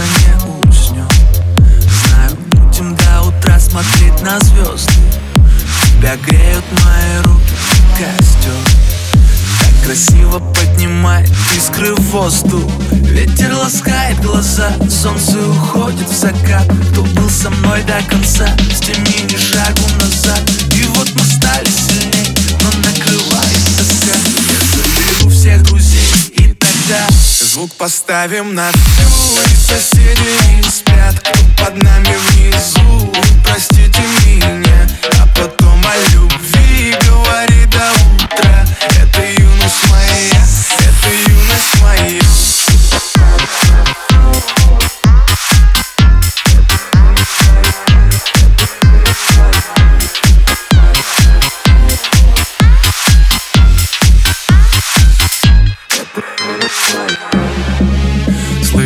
точно не уснем Знаю, будем до утра смотреть на звезды. Тебя греют мои руки костер Так красиво поднимает искры в воздух. Ветер ласкает глаза, солнце уходит в закат. Кто был со мной до конца, с теми ни шагу назад. И вот мы стали сильнее, но накрывает тоска Я заберу всех друзей и тогда звук поставим на ту соседи спят, под нами внизу. Простите меня, а потом о любви говори до утра. Это юность моя, это юность моя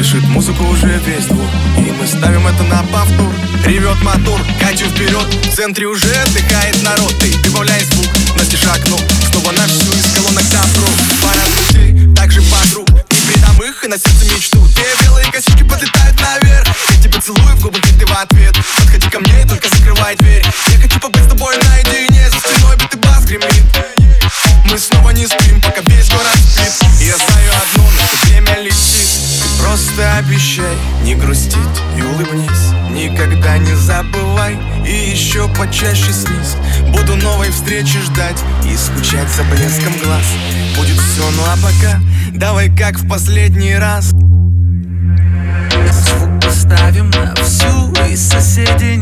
Слышит музыку уже весь двор. И мы ставим это на повтор. Ревет мотор, качу вперед. В центре уже отдыхает народ. Ты прибавляй звук, на стишак, ну Снова на всю из колонок добро Пара друзей, также подруг. Не предам их и на сердце мечту. Две белые косички подлетают наверх. Я тебя целую в губы, ты в ответ. Подходи ко мне, обещай не грустить и улыбнись. Никогда не забывай и еще почаще снись. Буду новой встречи ждать и скучать за блеском глаз. Будет все, ну а пока давай как в последний раз. Звук поставим на всю И соседи